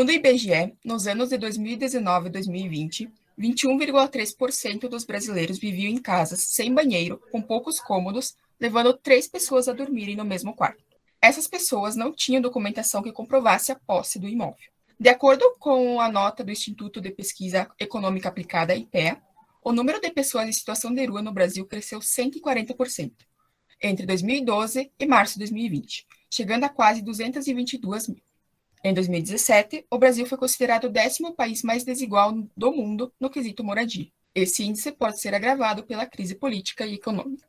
Segundo o IBGE, nos anos de 2019 e 2020, 21,3% dos brasileiros viviam em casas sem banheiro, com poucos cômodos, levando três pessoas a dormirem no mesmo quarto. Essas pessoas não tinham documentação que comprovasse a posse do imóvel. De acordo com a nota do Instituto de Pesquisa Econômica Aplicada, IPEA, o número de pessoas em situação de rua no Brasil cresceu 140% entre 2012 e março de 2020, chegando a quase 222 mil. Em 2017, o Brasil foi considerado o décimo país mais desigual do mundo no quesito moradia. Esse índice pode ser agravado pela crise política e econômica.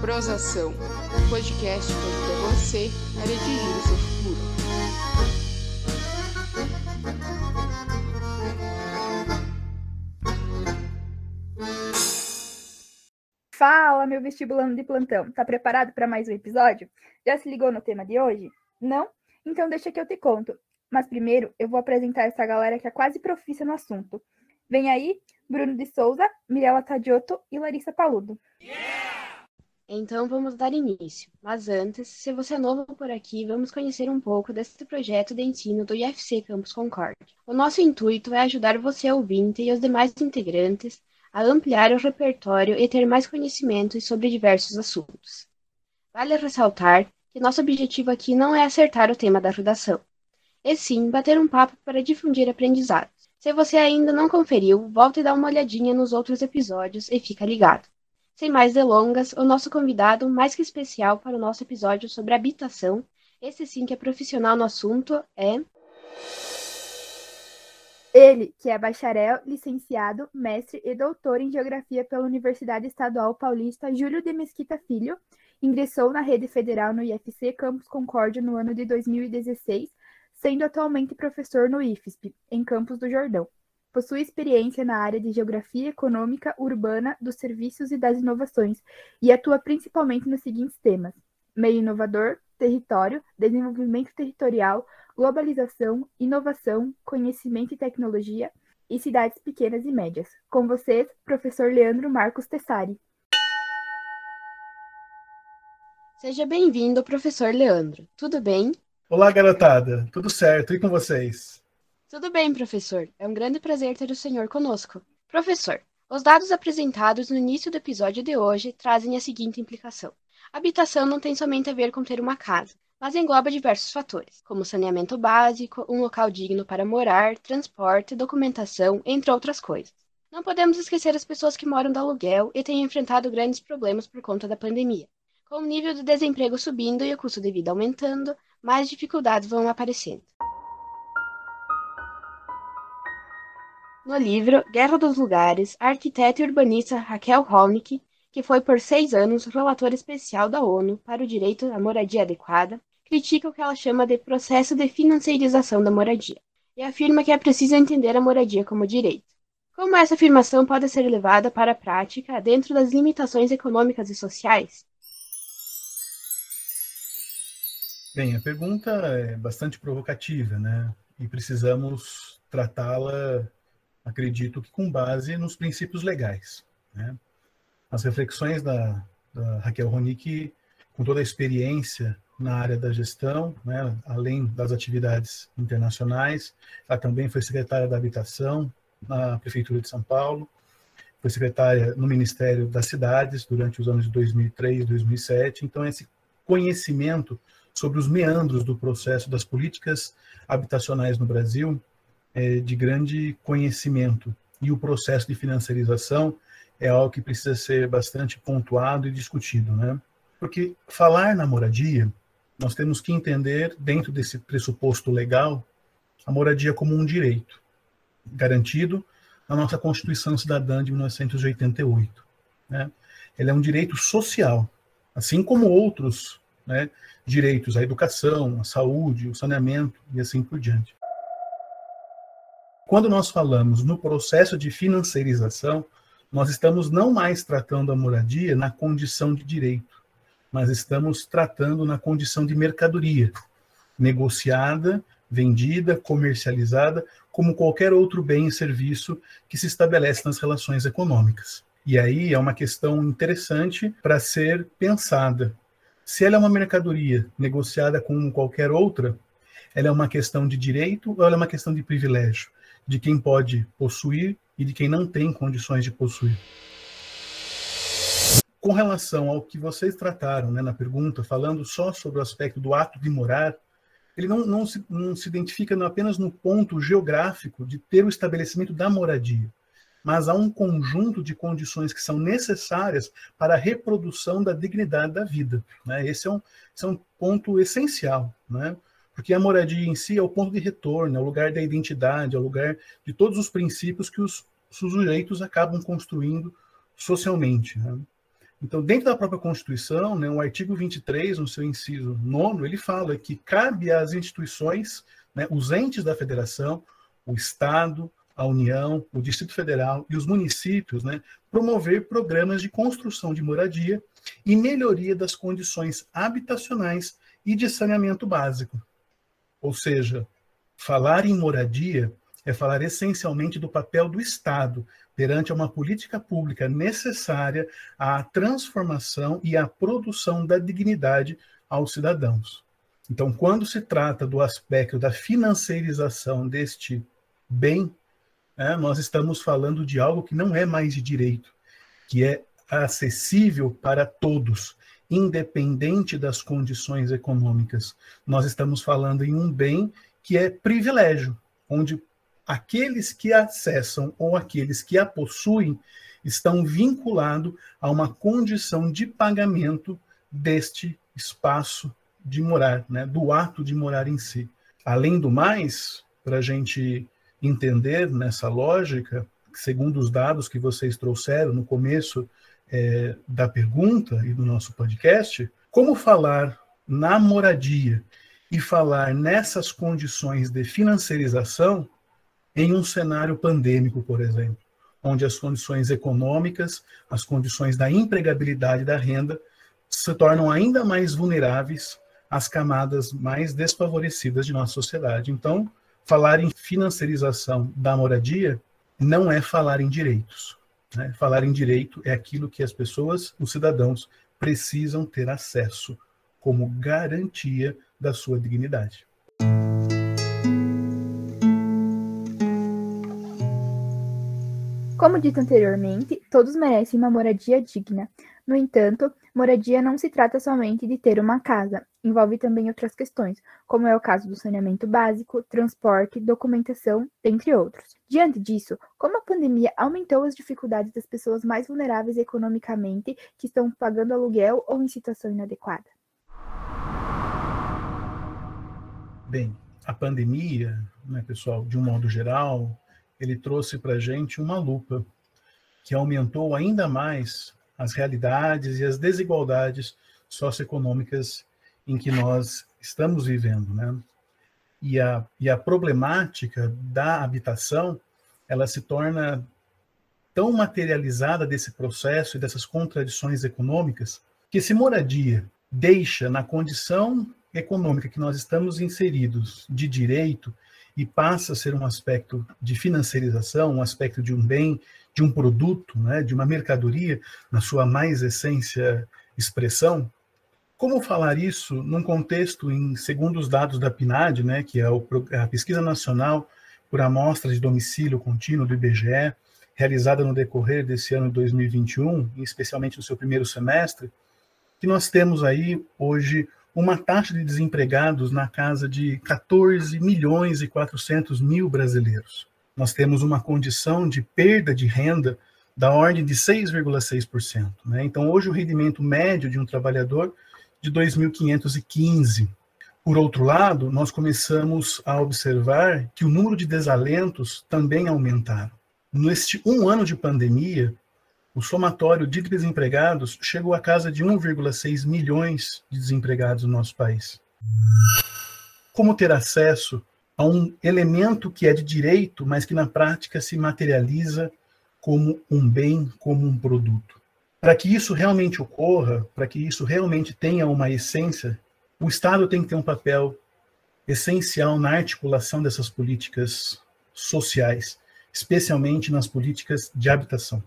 Prosação, podcast que você a dirigir o seu Fala, meu vestibulando de plantão. Tá preparado para mais um episódio? Já se ligou no tema de hoje? Não? Então deixa que eu te conto. Mas primeiro eu vou apresentar essa galera que é quase profissa no assunto. Vem aí, Bruno de Souza, Mirella Tadioto e Larissa Paludo. Então vamos dar início. Mas antes, se você é novo por aqui, vamos conhecer um pouco desse projeto de ensino do IFC Campus Concorde. O nosso intuito é ajudar você ouvinte e os demais integrantes a ampliar o repertório e ter mais conhecimentos sobre diversos assuntos. Vale ressaltar que nosso objetivo aqui não é acertar o tema da redação, e sim bater um papo para difundir aprendizados. Se você ainda não conferiu, volte e dá uma olhadinha nos outros episódios e fica ligado. Sem mais delongas, o nosso convidado, mais que especial para o nosso episódio sobre habitação, esse sim que é profissional no assunto, é. Ele, que é bacharel, licenciado, mestre e doutor em Geografia pela Universidade Estadual Paulista Júlio de Mesquita Filho, ingressou na rede federal no IFC Campus Concórdia no ano de 2016, sendo atualmente professor no IFSP, em Campos do Jordão. Possui experiência na área de geografia econômica urbana, dos serviços e das inovações, e atua principalmente nos seguintes temas: meio inovador, território, desenvolvimento territorial, globalização, inovação, conhecimento e tecnologia e cidades pequenas e médias. Com vocês, professor Leandro Marcos Tessari. Seja bem-vindo, professor Leandro. Tudo bem? Olá, garotada. Tudo certo? E com vocês? Tudo bem, professor. É um grande prazer ter o senhor conosco. Professor, os dados apresentados no início do episódio de hoje trazem a seguinte implicação. Habitação não tem somente a ver com ter uma casa, mas engloba diversos fatores, como saneamento básico, um local digno para morar, transporte, documentação, entre outras coisas. Não podemos esquecer as pessoas que moram do aluguel e têm enfrentado grandes problemas por conta da pandemia. Com o nível de desemprego subindo e o custo de vida aumentando, mais dificuldades vão aparecendo. No livro Guerra dos Lugares, a arquiteta e urbanista Raquel Holnick, que foi por seis anos relatora especial da ONU para o direito à moradia adequada, critica o que ela chama de processo de financiarização da moradia e afirma que é preciso entender a moradia como direito. Como essa afirmação pode ser levada para a prática dentro das limitações econômicas e sociais? Bem, a pergunta é bastante provocativa, né? E precisamos tratá-la acredito que com base nos princípios legais. Né? As reflexões da, da Raquel Ronick, com toda a experiência na área da gestão, né, além das atividades internacionais, ela também foi secretária da Habitação na Prefeitura de São Paulo, foi secretária no Ministério das Cidades durante os anos de 2003 e 2007. Então, esse conhecimento sobre os meandros do processo das políticas habitacionais no Brasil é, de grande conhecimento. E o processo de financiarização é algo que precisa ser bastante pontuado e discutido, né? Porque falar na moradia, nós temos que entender, dentro desse pressuposto legal, a moradia como um direito garantido na nossa Constituição Cidadã de 1988. Né? Ele é um direito social, assim como outros né, direitos, a educação, a saúde, o saneamento e assim por diante. Quando nós falamos no processo de financiarização, nós estamos não mais tratando a moradia na condição de direito, mas estamos tratando na condição de mercadoria, negociada vendida, comercializada, como qualquer outro bem e serviço que se estabelece nas relações econômicas. E aí é uma questão interessante para ser pensada. Se ela é uma mercadoria negociada com qualquer outra, ela é uma questão de direito ou ela é uma questão de privilégio? De quem pode possuir e de quem não tem condições de possuir. Com relação ao que vocês trataram né, na pergunta, falando só sobre o aspecto do ato de morar, ele não, não, se, não se identifica apenas no ponto geográfico de ter o estabelecimento da moradia, mas há um conjunto de condições que são necessárias para a reprodução da dignidade da vida. Né? Esse, é um, esse é um ponto essencial, né? Porque a moradia em si é o ponto de retorno, é o lugar da identidade, é o lugar de todos os princípios que os sujeitos acabam construindo socialmente. Né? Então, dentro da própria Constituição, né, o artigo 23, no seu inciso 9, ele fala que cabe às instituições, né, os entes da federação, o Estado, a União, o Distrito Federal e os municípios, né, promover programas de construção de moradia e melhoria das condições habitacionais e de saneamento básico. Ou seja, falar em moradia é falar essencialmente do papel do Estado perante uma política pública necessária à transformação e à produção da dignidade aos cidadãos. Então, quando se trata do aspecto da financiarização deste bem, né, nós estamos falando de algo que não é mais de direito, que é acessível para todos, independente das condições econômicas. Nós estamos falando em um bem que é privilégio, onde aqueles que acessam ou aqueles que a possuem estão vinculados a uma condição de pagamento deste espaço de morar, né, do ato de morar em si. Além do mais, para a gente entender nessa lógica, segundo os dados que vocês trouxeram no começo é, da pergunta e do nosso podcast, como falar na moradia e falar nessas condições de financiarização em um cenário pandêmico, por exemplo, onde as condições econômicas, as condições da empregabilidade da renda se tornam ainda mais vulneráveis às camadas mais desfavorecidas de nossa sociedade. Então, falar em financiarização da moradia não é falar em direitos. Né? Falar em direito é aquilo que as pessoas, os cidadãos, precisam ter acesso como garantia da sua dignidade. Como dito anteriormente, todos merecem uma moradia digna. No entanto, moradia não se trata somente de ter uma casa, envolve também outras questões, como é o caso do saneamento básico, transporte, documentação, dentre outros. Diante disso, como a pandemia aumentou as dificuldades das pessoas mais vulneráveis economicamente que estão pagando aluguel ou em situação inadequada? Bem, a pandemia, né, pessoal, de um modo geral, ele trouxe para a gente uma lupa que aumentou ainda mais as realidades e as desigualdades socioeconômicas em que nós estamos vivendo, né? E a, e a problemática da habitação, ela se torna tão materializada desse processo e dessas contradições econômicas, que se moradia deixa na condição econômica que nós estamos inseridos de direito e passa a ser um aspecto de financiarização, um aspecto de um bem, de um produto, né, de uma mercadoria, na sua mais essência expressão. Como falar isso num contexto, em segundo os dados da PNAD, né, que é a Pesquisa Nacional por Amostra de Domicílio Contínuo do IBGE, realizada no decorrer desse ano de 2021, especialmente no seu primeiro semestre, que nós temos aí hoje uma taxa de desempregados na casa de 14 milhões e 400 mil brasileiros. Nós temos uma condição de perda de renda da ordem de 6,6%. Né? Então, hoje, o rendimento médio de um trabalhador de 2.515. Por outro lado, nós começamos a observar que o número de desalentos também aumentaram. Neste um ano de pandemia, o somatório de desempregados chegou à casa de 1,6 milhões de desempregados no nosso país. Como ter acesso a um elemento que é de direito, mas que na prática se materializa como um bem, como um produto? Para que isso realmente ocorra, para que isso realmente tenha uma essência, o Estado tem que ter um papel essencial na articulação dessas políticas sociais, especialmente nas políticas de habitação.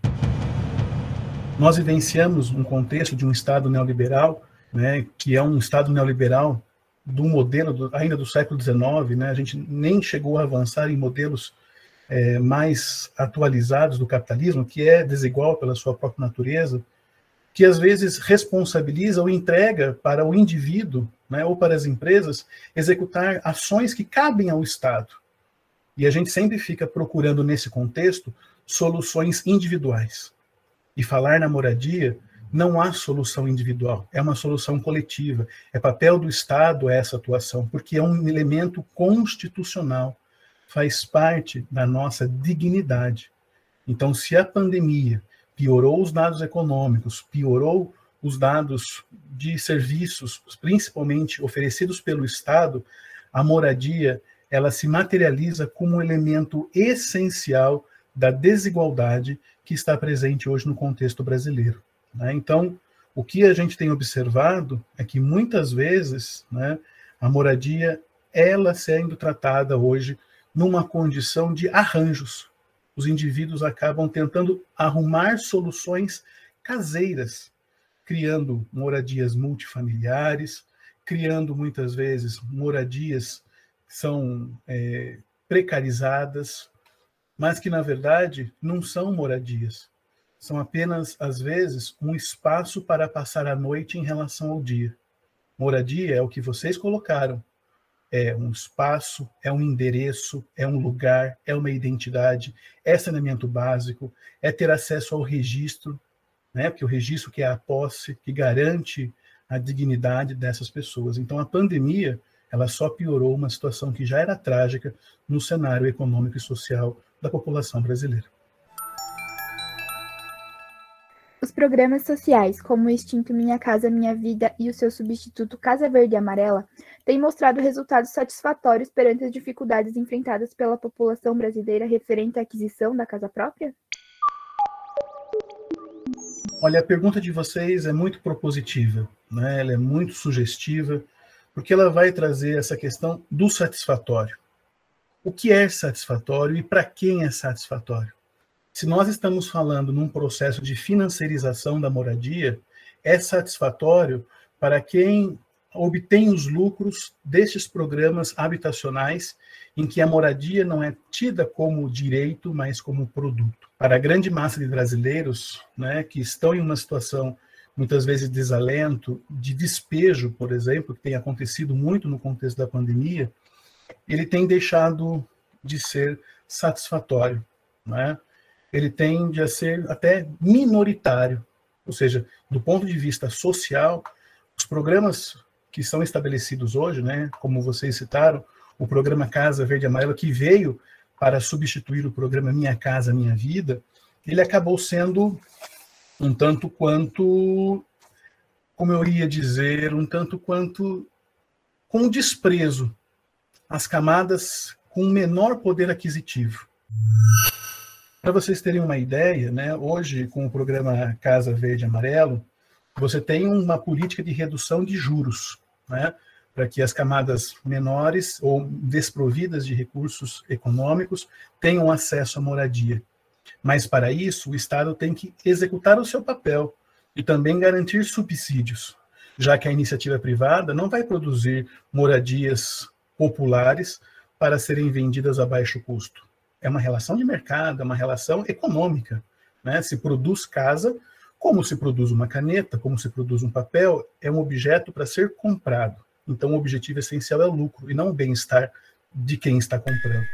Nós vivenciamos um contexto de um Estado neoliberal, né, que é um Estado neoliberal do modelo do, ainda do século XIX, né, a gente nem chegou a avançar em modelos é, mais atualizados do capitalismo, que é desigual pela sua própria natureza, que às vezes responsabiliza ou entrega para o indivíduo né, ou para as empresas executar ações que cabem ao Estado. E a gente sempre fica procurando, nesse contexto, soluções individuais. E falar na moradia, não há solução individual, é uma solução coletiva. É papel do Estado essa atuação, porque é um elemento constitucional, faz parte da nossa dignidade. Então, se a pandemia piorou os dados econômicos, piorou os dados de serviços, principalmente oferecidos pelo Estado, a moradia ela se materializa como um elemento essencial da desigualdade que está presente hoje no contexto brasileiro. Né? Então, o que a gente tem observado é que muitas vezes né, a moradia ela sendo tratada hoje numa condição de arranjos, os indivíduos acabam tentando arrumar soluções caseiras, criando moradias multifamiliares, criando muitas vezes moradias que são é, precarizadas, mas que na verdade não são moradias, são apenas às vezes um espaço para passar a noite em relação ao dia. Moradia é o que vocês colocaram, é um espaço, é um endereço, é um lugar, é uma identidade, é saneamento básico, é ter acesso ao registro, né? Porque o registro que é a posse, que garante a dignidade dessas pessoas. Então a pandemia, ela só piorou uma situação que já era trágica no cenário econômico e social da população brasileira. Os programas sociais, como o extinto Minha Casa Minha Vida e o seu substituto Casa Verde e Amarela, têm mostrado resultados satisfatórios perante as dificuldades enfrentadas pela população brasileira referente à aquisição da casa própria? Olha, a pergunta de vocês é muito propositiva, né? ela é muito sugestiva, porque ela vai trazer essa questão do satisfatório. O que é satisfatório e para quem é satisfatório? Se nós estamos falando num processo de financiarização da moradia, é satisfatório para quem obtém os lucros destes programas habitacionais em que a moradia não é tida como direito, mas como produto. Para a grande massa de brasileiros, né, que estão em uma situação muitas vezes de desalento, de despejo, por exemplo, que tem acontecido muito no contexto da pandemia, ele tem deixado de ser satisfatório, né? Ele tende a ser até minoritário. Ou seja, do ponto de vista social, os programas que são estabelecidos hoje, né, como vocês citaram, o programa Casa Verde Amarela, que veio para substituir o programa Minha Casa Minha Vida, ele acabou sendo um tanto quanto, como eu iria dizer, um tanto quanto com desprezo às camadas com menor poder aquisitivo. Para vocês terem uma ideia, né, hoje, com o programa Casa Verde Amarelo, você tem uma política de redução de juros, né, para que as camadas menores ou desprovidas de recursos econômicos tenham acesso à moradia. Mas, para isso, o Estado tem que executar o seu papel e também garantir subsídios, já que a iniciativa privada não vai produzir moradias populares para serem vendidas a baixo custo é uma relação de mercado, é uma relação econômica. Né? Se produz casa, como se produz uma caneta, como se produz um papel, é um objeto para ser comprado. Então, o objetivo essencial é lucro e não o bem-estar de quem está comprando.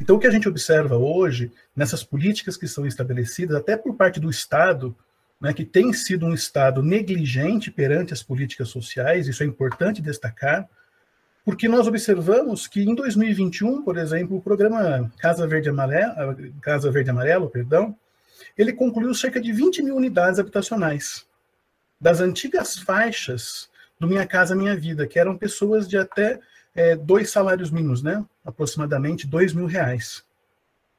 Então, o que a gente observa hoje, nessas políticas que são estabelecidas, até por parte do Estado, né, que tem sido um Estado negligente perante as políticas sociais, isso é importante destacar, porque nós observamos que em 2021, por exemplo, o programa Casa Verde Amarelo, Casa Verde Amarelo, perdão, ele concluiu cerca de 20 mil unidades habitacionais das antigas faixas do Minha Casa Minha Vida, que eram pessoas de até é, dois salários mínimos, né? aproximadamente dois mil reais.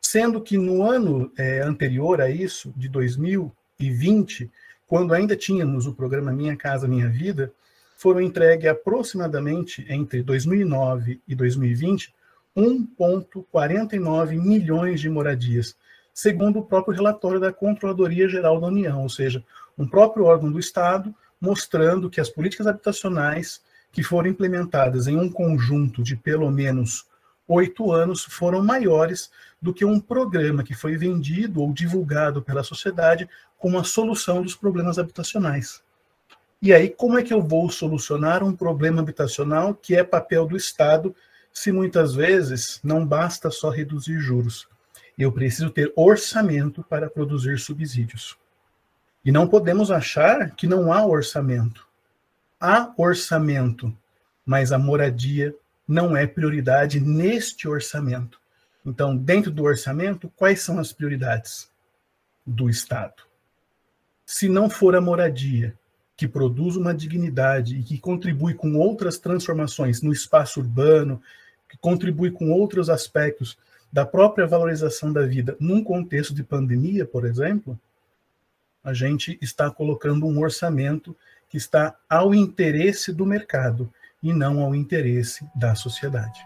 Sendo que no ano é, anterior a isso, de 2020, quando ainda tínhamos o programa Minha Casa Minha Vida, foram entregues aproximadamente entre 2009 e 2020 1,49 milhões de moradias, segundo o próprio relatório da Controladoria Geral da União, ou seja, um próprio órgão do Estado mostrando que as políticas habitacionais que foram implementadas em um conjunto de pelo menos oito anos foram maiores do que um programa que foi vendido ou divulgado pela sociedade como a solução dos problemas habitacionais. E aí, como é que eu vou solucionar um problema habitacional que é papel do Estado, se muitas vezes não basta só reduzir juros? Eu preciso ter orçamento para produzir subsídios. E não podemos achar que não há orçamento. Há orçamento, mas a moradia não é prioridade neste orçamento. Então, dentro do orçamento, quais são as prioridades do Estado? Se não for a moradia, que produz uma dignidade e que contribui com outras transformações no espaço urbano, que contribui com outros aspectos da própria valorização da vida num contexto de pandemia, por exemplo, a gente está colocando um orçamento que está ao interesse do mercado e não ao interesse da sociedade.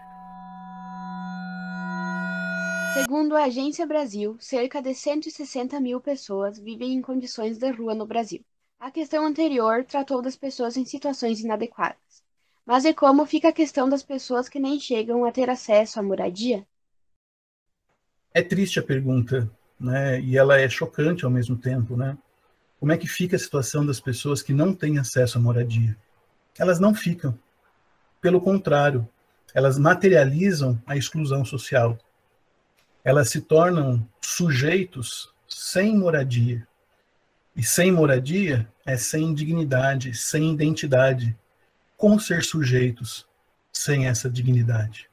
Segundo a Agência Brasil, cerca de 160 mil pessoas vivem em condições de rua no Brasil. A questão anterior tratou das pessoas em situações inadequadas. Mas e como fica a questão das pessoas que nem chegam a ter acesso à moradia? É triste a pergunta, né? E ela é chocante ao mesmo tempo, né? Como é que fica a situação das pessoas que não têm acesso à moradia? Elas não ficam. Pelo contrário, elas materializam a exclusão social. Elas se tornam sujeitos sem moradia. E sem moradia é sem dignidade, sem identidade. Como ser sujeitos sem essa dignidade?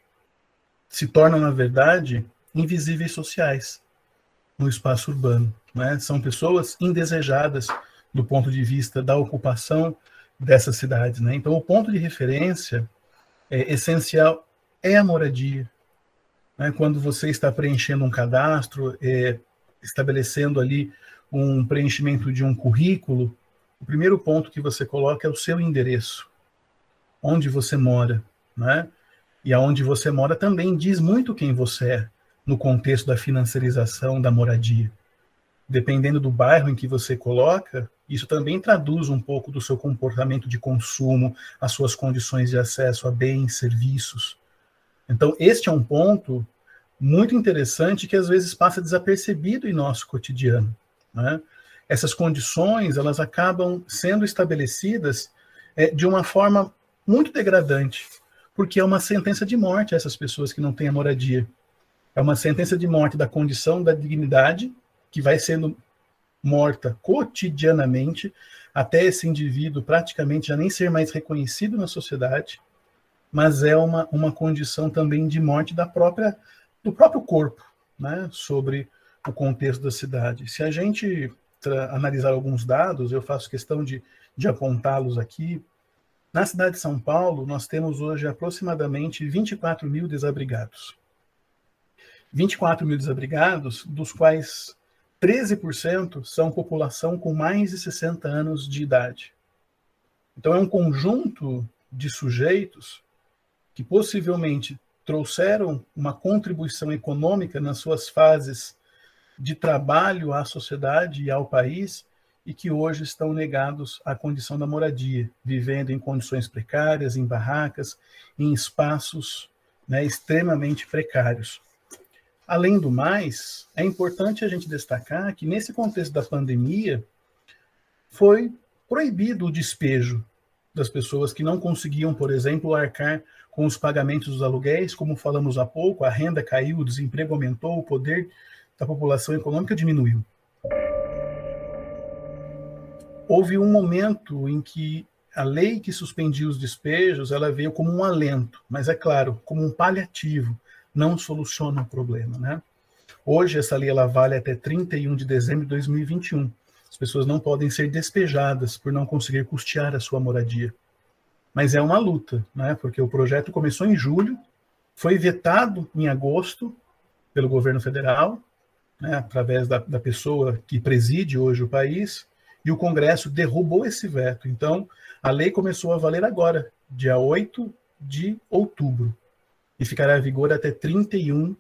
Se tornam, na verdade, invisíveis sociais no espaço urbano. Né? São pessoas indesejadas do ponto de vista da ocupação dessas cidades. Né? Então, o ponto de referência é, essencial é a moradia. Né? Quando você está preenchendo um cadastro, é, estabelecendo ali um preenchimento de um currículo, o primeiro ponto que você coloca é o seu endereço, onde você mora, né? E aonde você mora também diz muito quem você é no contexto da financiarização da moradia. Dependendo do bairro em que você coloca, isso também traduz um pouco do seu comportamento de consumo, as suas condições de acesso a bens, serviços. Então, este é um ponto muito interessante que às vezes passa desapercebido em nosso cotidiano. Né? Essas condições elas acabam sendo estabelecidas é, de uma forma muito degradante, porque é uma sentença de morte a essas pessoas que não têm a moradia. É uma sentença de morte da condição da dignidade, que vai sendo morta cotidianamente, até esse indivíduo praticamente já nem ser mais reconhecido na sociedade, mas é uma, uma condição também de morte da própria do próprio corpo, né, sobre o contexto da cidade. Se a gente analisar alguns dados, eu faço questão de, de apontá-los aqui. Na cidade de São Paulo, nós temos hoje aproximadamente 24 mil desabrigados. 24 mil desabrigados, dos quais 13% são população com mais de 60 anos de idade. Então, é um conjunto de sujeitos que possivelmente trouxeram uma contribuição econômica nas suas fases de trabalho à sociedade e ao país e que hoje estão negados à condição da moradia, vivendo em condições precárias, em barracas, em espaços né, extremamente precários. Além do mais, é importante a gente destacar que nesse contexto da pandemia foi proibido o despejo das pessoas que não conseguiam, por exemplo, arcar com os pagamentos dos aluguéis, como falamos há pouco, a renda caiu, o desemprego aumentou, o poder da população econômica diminuiu. Houve um momento em que a lei que suspendia os despejos, ela veio como um alento, mas é claro, como um paliativo, não soluciona o problema, né? Hoje essa lei ela vale até 31 de dezembro de 2021. As pessoas não podem ser despejadas por não conseguir custear a sua moradia. Mas é uma luta, né? Porque o projeto começou em julho, foi vetado em agosto pelo governo federal, né, através da, da pessoa que preside hoje o país, e o Congresso derrubou esse veto. Então, a lei começou a valer agora, dia 8 de outubro, e ficará em vigor até 31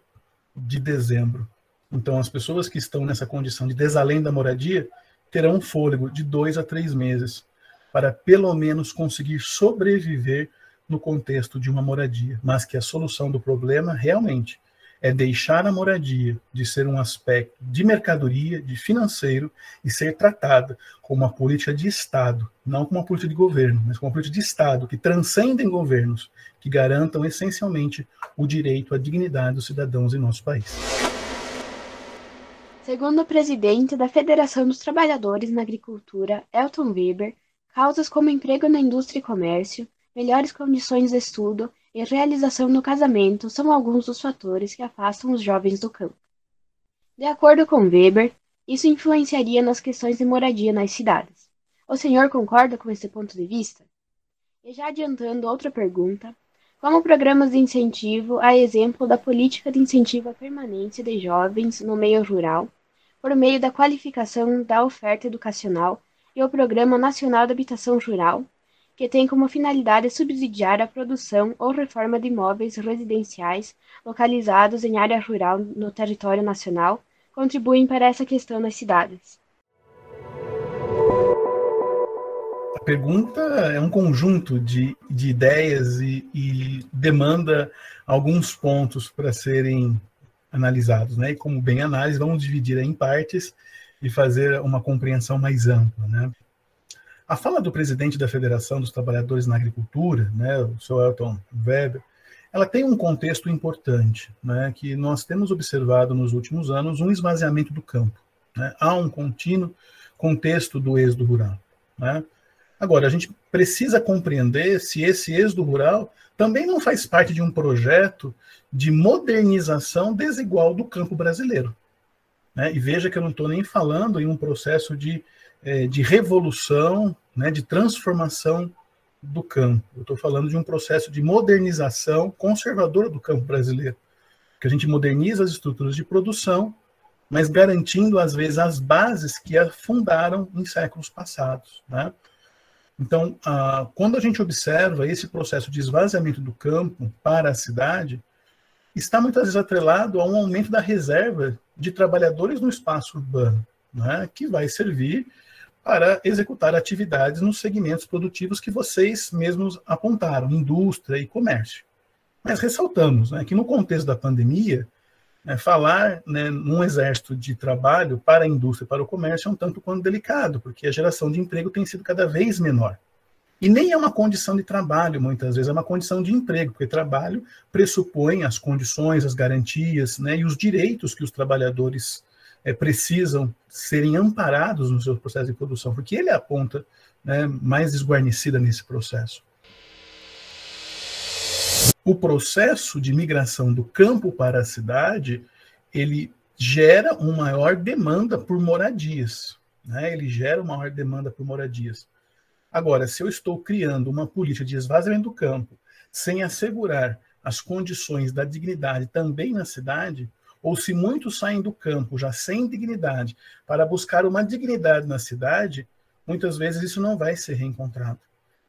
de dezembro. Então, as pessoas que estão nessa condição de desalém da moradia terão um fôlego de dois a três meses para, pelo menos, conseguir sobreviver no contexto de uma moradia. Mas que a solução do problema, realmente, é deixar a moradia de ser um aspecto de mercadoria, de financeiro, e ser tratada como uma política de Estado, não como uma política de governo, mas como uma política de Estado, que transcendem governos, que garantam essencialmente o direito à dignidade dos cidadãos em nosso país. Segundo o presidente da Federação dos Trabalhadores na Agricultura, Elton Weber, causas como emprego na indústria e comércio, melhores condições de estudo e realização no casamento são alguns dos fatores que afastam os jovens do campo. De acordo com Weber, isso influenciaria nas questões de moradia nas cidades. O senhor concorda com esse ponto de vista? E já adiantando outra pergunta, como programas de incentivo, a exemplo da política de incentivo à permanência de jovens no meio rural, por meio da qualificação da oferta educacional e o Programa Nacional de Habitação Rural, que tem como finalidade subsidiar a produção ou reforma de imóveis residenciais localizados em área rural no território nacional, contribuem para essa questão nas cidades. A pergunta é um conjunto de, de ideias e, e demanda alguns pontos para serem analisados, né? E como bem análise, vamos dividir em partes e fazer uma compreensão mais ampla, né? A fala do presidente da Federação dos Trabalhadores na Agricultura, né, o Sr. Elton Weber, ela tem um contexto importante, né, que nós temos observado nos últimos anos um esvaziamento do campo. Né? Há um contínuo contexto do êxodo rural. Né? Agora, a gente precisa compreender se esse êxodo rural também não faz parte de um projeto de modernização desigual do campo brasileiro. Né? E veja que eu não estou nem falando em um processo de é, de revolução, né, de transformação do campo. Eu estou falando de um processo de modernização conservadora do campo brasileiro, que a gente moderniza as estruturas de produção, mas garantindo às vezes as bases que a fundaram em séculos passados, né? Então, ah, quando a gente observa esse processo de esvaziamento do campo para a cidade, está muitas vezes atrelado a um aumento da reserva de trabalhadores no espaço urbano, né, que vai servir para executar atividades nos segmentos produtivos que vocês mesmos apontaram, indústria e comércio. Mas ressaltamos né, que no contexto da pandemia, né, falar né, num exército de trabalho para a indústria e para o comércio é um tanto quanto delicado, porque a geração de emprego tem sido cada vez menor. E nem é uma condição de trabalho, muitas vezes, é uma condição de emprego, porque trabalho pressupõe as condições, as garantias né, e os direitos que os trabalhadores é, precisam serem amparados no seu processo de produção, porque ele é a ponta né, mais desguarnecida nesse processo. O processo de migração do campo para a cidade, ele gera uma maior demanda por moradias. Né? Ele gera uma maior demanda por moradias. Agora, se eu estou criando uma política de esvaziamento do campo, sem assegurar as condições da dignidade também na cidade, ou se muitos saem do campo já sem dignidade para buscar uma dignidade na cidade, muitas vezes isso não vai ser reencontrado.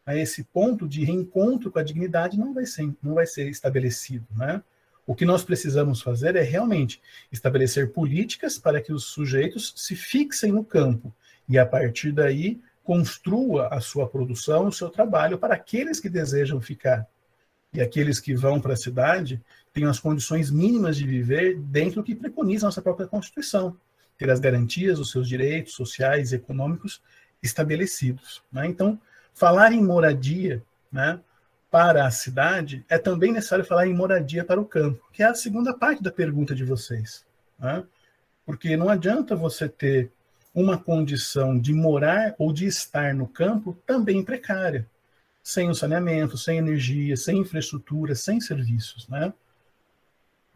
A esse ponto de reencontro com a dignidade não vai ser, não vai ser estabelecido, né? O que nós precisamos fazer é realmente estabelecer políticas para que os sujeitos se fixem no campo e, a partir daí, construa a sua produção, o seu trabalho para aqueles que desejam ficar. E aqueles que vão para a cidade tenham as condições mínimas de viver dentro do que preconiza a nossa própria Constituição, ter as garantias dos seus direitos sociais e econômicos estabelecidos. Né? Então, falar em moradia né, para a cidade é também necessário falar em moradia para o campo, que é a segunda parte da pergunta de vocês. Né? Porque não adianta você ter uma condição de morar ou de estar no campo também precária, sem o saneamento, sem energia, sem infraestrutura, sem serviços, né?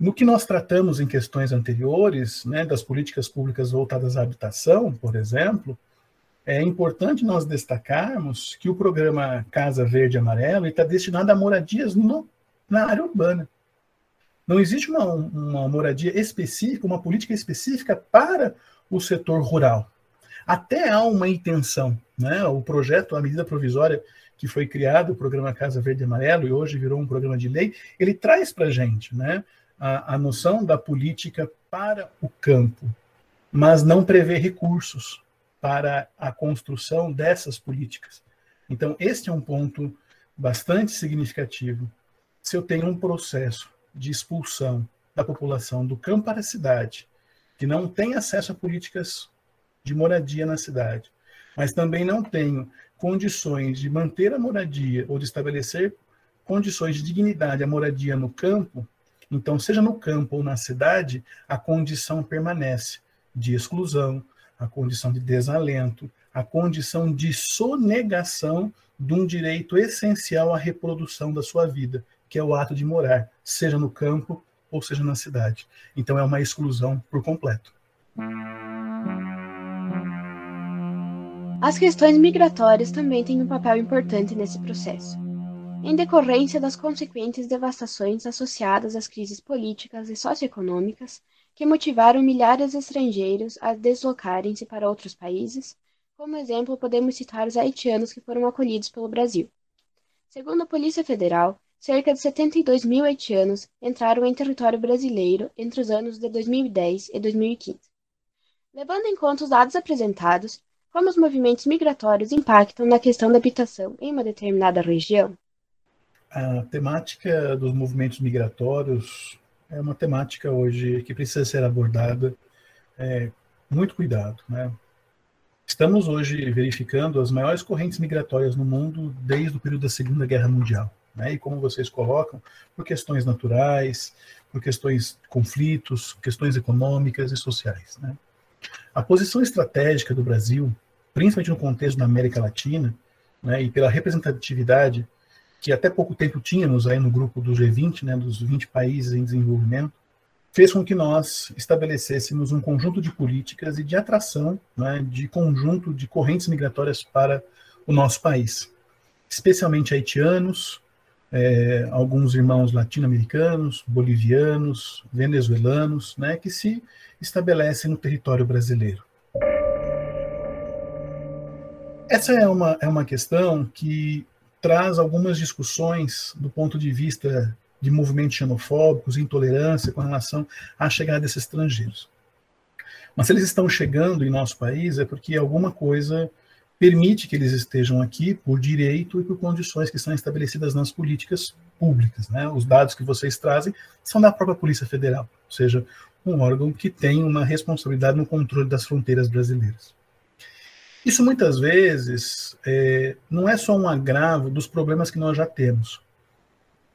No que nós tratamos em questões anteriores, né, das políticas públicas voltadas à habitação, por exemplo, é importante nós destacarmos que o programa Casa Verde Amarelo está destinado a moradias no, na área urbana. Não existe uma, uma moradia específica, uma política específica para o setor rural. até há uma intenção. Né? O projeto, a medida provisória que foi criado, o programa Casa Verde Amarelo, e hoje virou um programa de lei, ele traz para a gente né, a, a noção da política para o campo, mas não prevê recursos para a construção dessas políticas. Então, este é um ponto bastante significativo. Se eu tenho um processo de expulsão da população do campo para a cidade, que não tem acesso a políticas de moradia na cidade, mas também não tenho condições de manter a moradia ou de estabelecer condições de dignidade à moradia no campo, então, seja no campo ou na cidade, a condição permanece de exclusão, a condição de desalento, a condição de sonegação de um direito essencial à reprodução da sua vida, que é o ato de morar, seja no campo ou seja na cidade. Então, é uma exclusão por completo. As questões migratórias também têm um papel importante nesse processo. Em decorrência das consequentes devastações associadas às crises políticas e socioeconômicas que motivaram milhares de estrangeiros a deslocarem-se para outros países, como exemplo podemos citar os haitianos que foram acolhidos pelo Brasil. Segundo a Polícia Federal, cerca de 72 mil haitianos entraram em território brasileiro entre os anos de 2010 e 2015. Levando em conta os dados apresentados, como os movimentos migratórios impactam na questão da habitação em uma determinada região? A temática dos movimentos migratórios é uma temática hoje que precisa ser abordada é, muito cuidado. Né? Estamos hoje verificando as maiores correntes migratórias no mundo desde o período da Segunda Guerra Mundial. Né? E como vocês colocam, por questões naturais, por questões conflitos, questões econômicas e sociais. Né? A posição estratégica do Brasil, principalmente no contexto da América Latina, né, e pela representatividade que até pouco tempo tínhamos aí no grupo do G20, né, dos 20 países em desenvolvimento, fez com que nós estabelecêssemos um conjunto de políticas e de atração né, de conjunto de correntes migratórias para o nosso país, especialmente haitianos, é, alguns irmãos latino-americanos, bolivianos, venezuelanos, né, que se estabelecem no território brasileiro. Essa é uma, é uma questão que traz algumas discussões do ponto de vista de movimentos xenofóbicos, intolerância com relação à chegada desses estrangeiros. Mas se eles estão chegando em nosso país é porque alguma coisa permite que eles estejam aqui por direito e por condições que são estabelecidas nas políticas públicas. Né? Os dados que vocês trazem são da própria Polícia Federal, ou seja, um órgão que tem uma responsabilidade no controle das fronteiras brasileiras. Isso muitas vezes é, não é só um agravo dos problemas que nós já temos.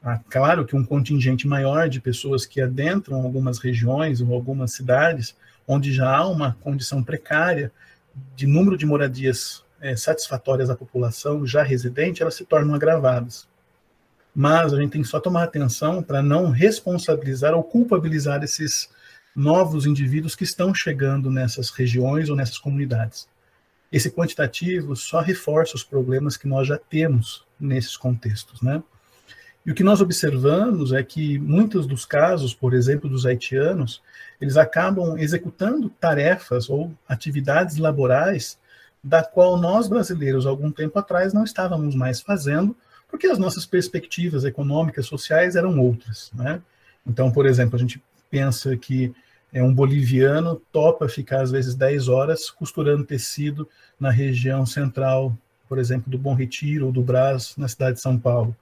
Ah, claro que um contingente maior de pessoas que adentram algumas regiões ou algumas cidades, onde já há uma condição precária de número de moradias é, satisfatórias à população já residente, elas se tornam agravadas. Mas a gente tem que só tomar atenção para não responsabilizar ou culpabilizar esses novos indivíduos que estão chegando nessas regiões ou nessas comunidades. Esse quantitativo só reforça os problemas que nós já temos nesses contextos, né? E o que nós observamos é que muitos dos casos, por exemplo, dos haitianos, eles acabam executando tarefas ou atividades laborais da qual nós brasileiros, algum tempo atrás, não estávamos mais fazendo, porque as nossas perspectivas econômicas, sociais eram outras. Né? Então, por exemplo, a gente pensa que é um boliviano topa ficar às vezes 10 horas costurando tecido na região central, por exemplo, do Bom Retiro ou do Brás, na cidade de São Paulo,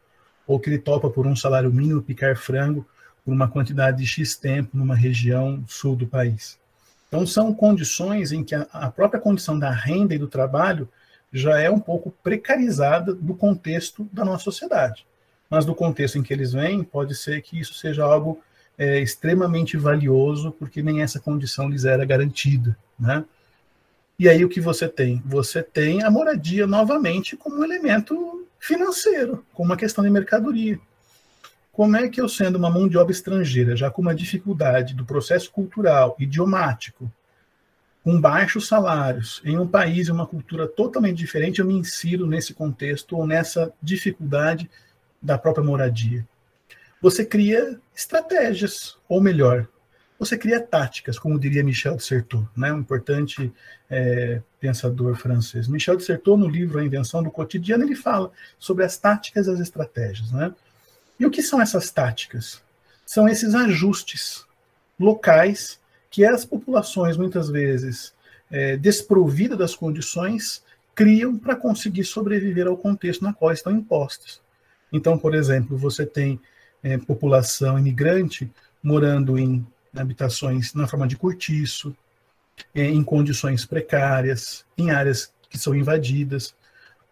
ou que ele topa por um salário mínimo picar frango por uma quantidade de X tempo numa região sul do país. Então, são condições em que a, a própria condição da renda e do trabalho já é um pouco precarizada do contexto da nossa sociedade. Mas do contexto em que eles vêm, pode ser que isso seja algo é, extremamente valioso, porque nem essa condição lhes era garantida. Né? E aí o que você tem? Você tem a moradia novamente como um elemento financeiro, como uma questão de mercadoria. Como é que eu, sendo uma mão de obra estrangeira, já com uma dificuldade do processo cultural, idiomático, com baixos salários, em um país e uma cultura totalmente diferente, eu me insiro nesse contexto ou nessa dificuldade da própria moradia? Você cria estratégias, ou melhor, você cria táticas, como diria Michel de Certeau, né, um importante é, pensador francês. Michel de Certeau, no livro A Invenção do Cotidiano, ele fala sobre as táticas e as estratégias. Né? E o que são essas táticas? São esses ajustes locais que as populações, muitas vezes é, desprovidas das condições, criam para conseguir sobreviver ao contexto na qual estão impostas. Então, por exemplo, você tem é, população imigrante morando em habitações na forma de cortiço, é, em condições precárias, em áreas que são invadidas,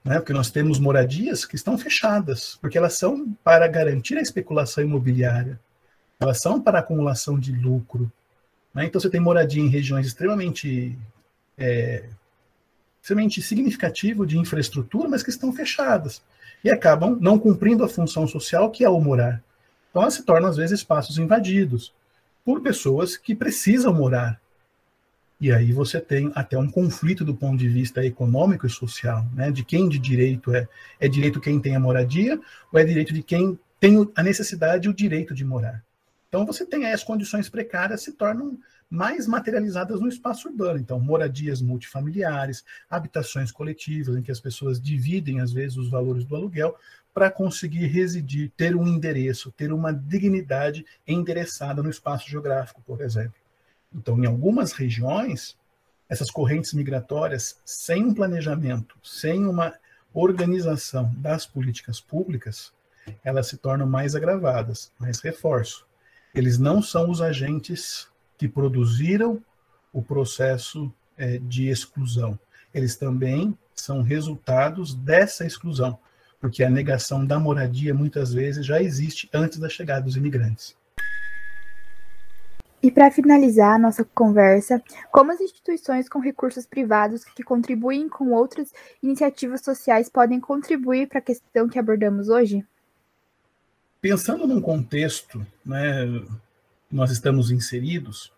né? porque nós temos moradias que estão fechadas, porque elas são para garantir a especulação imobiliária, elas são para acumulação de lucro. Né? Então você tem moradia em regiões extremamente é, extremamente significativo de infraestrutura, mas que estão fechadas e acabam não cumprindo a função social que é o morar. Então elas se tornam às vezes espaços invadidos por pessoas que precisam morar. E aí você tem até um conflito do ponto de vista econômico e social, né? De quem de direito é? É direito quem tem a moradia ou é direito de quem tem a necessidade e o direito de morar? Então você tem aí as condições precárias se tornam mais materializadas no espaço urbano. Então, moradias multifamiliares, habitações coletivas, em que as pessoas dividem, às vezes, os valores do aluguel para conseguir residir, ter um endereço, ter uma dignidade endereçada no espaço geográfico, por exemplo. Então, em algumas regiões, essas correntes migratórias, sem um planejamento, sem uma organização das políticas públicas, elas se tornam mais agravadas. Mas reforço, eles não são os agentes que produziram o processo é, de exclusão. Eles também são resultados dessa exclusão porque a negação da moradia muitas vezes já existe antes da chegada dos imigrantes. E para finalizar a nossa conversa, como as instituições com recursos privados que contribuem com outras iniciativas sociais podem contribuir para a questão que abordamos hoje? Pensando num contexto, né, nós estamos inseridos,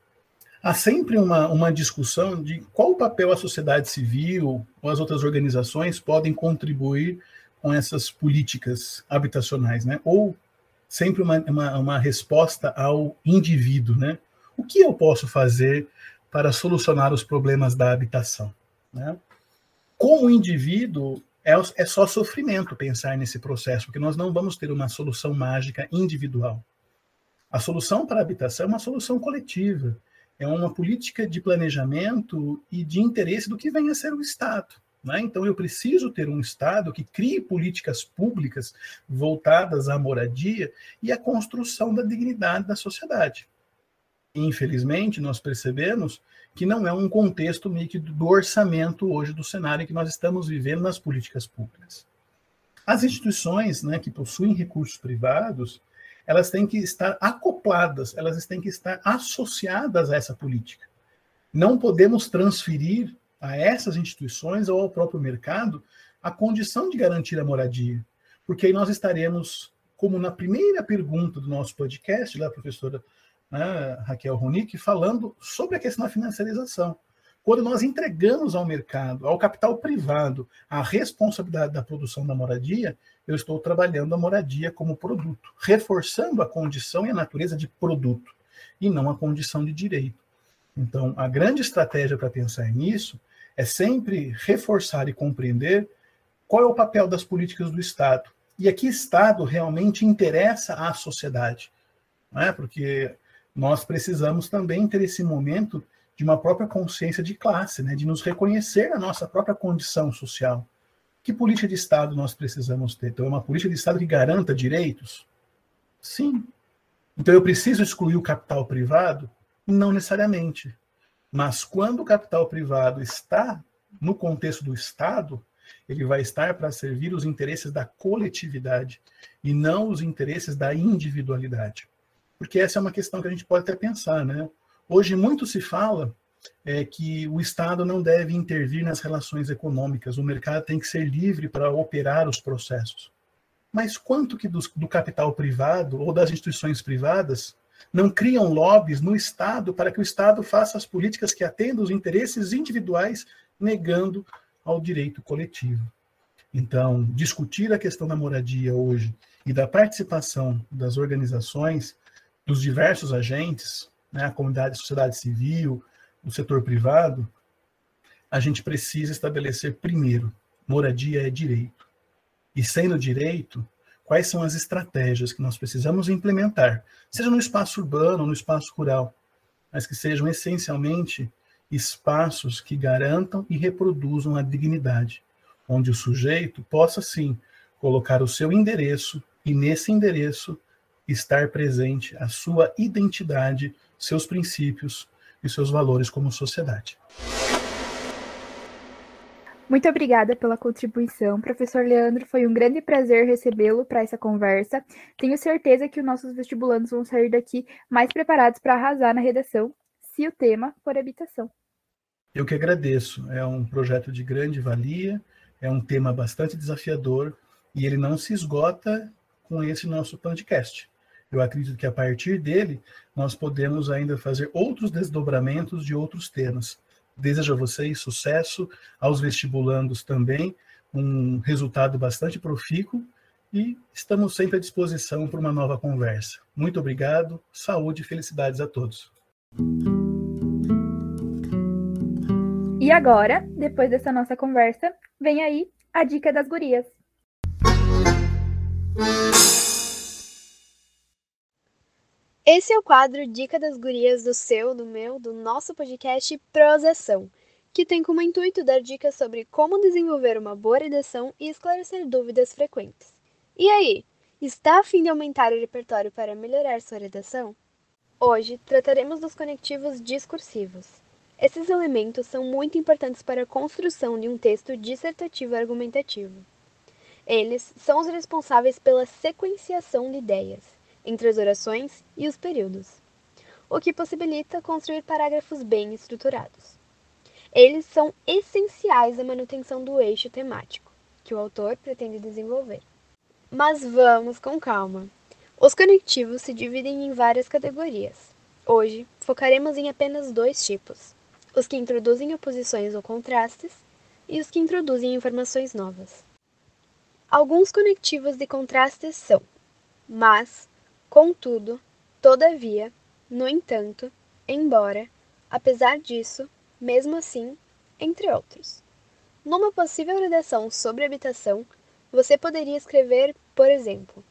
há sempre uma, uma discussão de qual o papel a sociedade civil ou as outras organizações podem contribuir com essas políticas habitacionais, né? Ou sempre uma, uma, uma resposta ao indivíduo, né? O que eu posso fazer para solucionar os problemas da habitação, né? Como indivíduo, é, é só sofrimento pensar nesse processo, porque nós não vamos ter uma solução mágica individual. A solução para a habitação é uma solução coletiva, é uma política de planejamento e de interesse do que venha a ser o Estado. Né? Então, eu preciso ter um Estado que crie políticas públicas voltadas à moradia e à construção da dignidade da sociedade. Infelizmente, nós percebemos que não é um contexto nítido do orçamento hoje do cenário que nós estamos vivendo nas políticas públicas. As instituições né, que possuem recursos privados, elas têm que estar acopladas, elas têm que estar associadas a essa política. Não podemos transferir a essas instituições ou ao próprio mercado a condição de garantir a moradia. Porque aí nós estaremos, como na primeira pergunta do nosso podcast, da professora né, Raquel Ronick, falando sobre a questão da financiarização. Quando nós entregamos ao mercado, ao capital privado, a responsabilidade da produção da moradia, eu estou trabalhando a moradia como produto, reforçando a condição e a natureza de produto, e não a condição de direito. Então, a grande estratégia para pensar nisso é sempre reforçar e compreender qual é o papel das políticas do Estado e a que Estado realmente interessa à sociedade. Não é? Porque nós precisamos também ter esse momento de uma própria consciência de classe, né? de nos reconhecer a nossa própria condição social. Que política de Estado nós precisamos ter? Então, é uma política de Estado que garanta direitos? Sim. Então, eu preciso excluir o capital privado? Não necessariamente. Mas quando o capital privado está no contexto do Estado, ele vai estar para servir os interesses da coletividade e não os interesses da individualidade. Porque essa é uma questão que a gente pode até pensar, né? Hoje muito se fala é, que o Estado não deve intervir nas relações econômicas, o mercado tem que ser livre para operar os processos. Mas quanto que do, do capital privado ou das instituições privadas não criam lobbies no Estado para que o Estado faça as políticas que atendam os interesses individuais, negando ao direito coletivo. Então, discutir a questão da moradia hoje e da participação das organizações, dos diversos agentes, né, a comunidade, a sociedade civil, o setor privado, a gente precisa estabelecer primeiro, moradia é direito. E sendo direito, quais são as estratégias que nós precisamos implementar, seja no espaço urbano ou no espaço rural, mas que sejam essencialmente espaços que garantam e reproduzam a dignidade, onde o sujeito possa sim colocar o seu endereço e nesse endereço estar presente a sua identidade, seus princípios e seus valores como sociedade. Muito obrigada pela contribuição, professor Leandro. Foi um grande prazer recebê-lo para essa conversa. Tenho certeza que os nossos vestibulandos vão sair daqui mais preparados para arrasar na redação, se o tema for habitação. Eu que agradeço. É um projeto de grande valia, é um tema bastante desafiador e ele não se esgota com esse nosso podcast. Eu acredito que a partir dele nós podemos ainda fazer outros desdobramentos de outros temas. Desejo a vocês sucesso, aos vestibulandos também, um resultado bastante profícuo e estamos sempre à disposição para uma nova conversa. Muito obrigado, saúde e felicidades a todos. E agora, depois dessa nossa conversa, vem aí a dica das gurias. Esse é o quadro Dica das Gurias do seu, do meu, do nosso podcast Prosação, que tem como intuito dar dicas sobre como desenvolver uma boa redação e esclarecer dúvidas frequentes. E aí, está a fim de aumentar o repertório para melhorar sua redação? Hoje trataremos dos conectivos discursivos. Esses elementos são muito importantes para a construção de um texto dissertativo argumentativo. Eles são os responsáveis pela sequenciação de ideias entre as orações e os períodos, o que possibilita construir parágrafos bem estruturados. Eles são essenciais à manutenção do eixo temático que o autor pretende desenvolver. Mas vamos com calma. Os conectivos se dividem em várias categorias. Hoje, focaremos em apenas dois tipos: os que introduzem oposições ou contrastes e os que introduzem informações novas. Alguns conectivos de contrastes são mas, Contudo, todavia, no entanto, embora, apesar disso, mesmo assim, entre outros. Numa possível redação sobre habitação, você poderia escrever, por exemplo: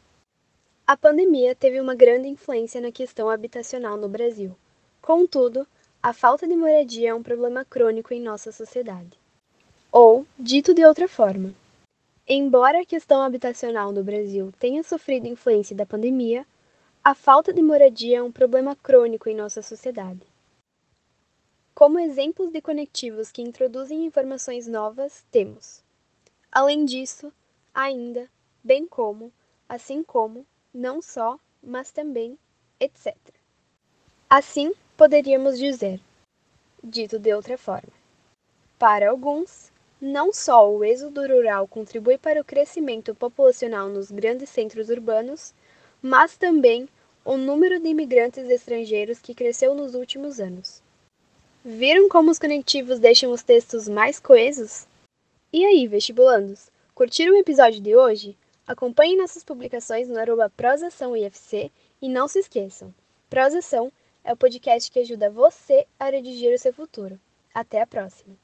A pandemia teve uma grande influência na questão habitacional no Brasil. Contudo, a falta de moradia é um problema crônico em nossa sociedade. Ou, dito de outra forma, embora a questão habitacional no Brasil tenha sofrido influência da pandemia, a falta de moradia é um problema crônico em nossa sociedade. Como exemplos de conectivos que introduzem informações novas, temos, além disso, ainda, bem como, assim como, não só, mas também, etc. Assim, poderíamos dizer, dito de outra forma, para alguns, não só o êxodo rural contribui para o crescimento populacional nos grandes centros urbanos, mas também o número de imigrantes estrangeiros que cresceu nos últimos anos. Viram como os conectivos deixam os textos mais coesos? E aí, vestibulandos, curtiram o episódio de hoje? Acompanhem nossas publicações no arroba Prosação IFC e não se esqueçam, Prosação é o podcast que ajuda você a redigir o seu futuro. Até a próxima!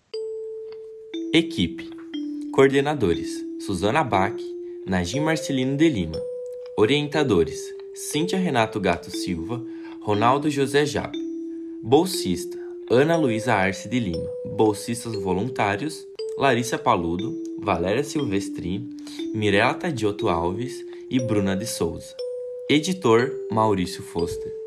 Equipe Coordenadores Suzana Bach, Najim Marcelino de Lima Orientadores Cíntia Renato Gato Silva, Ronaldo José Jab. Bolsista, Ana Luísa Arce de Lima. Bolsistas voluntários, Larissa Paludo, Valéria Silvestri, Mirela Tadioto Alves e Bruna de Souza. Editor, Maurício Foster.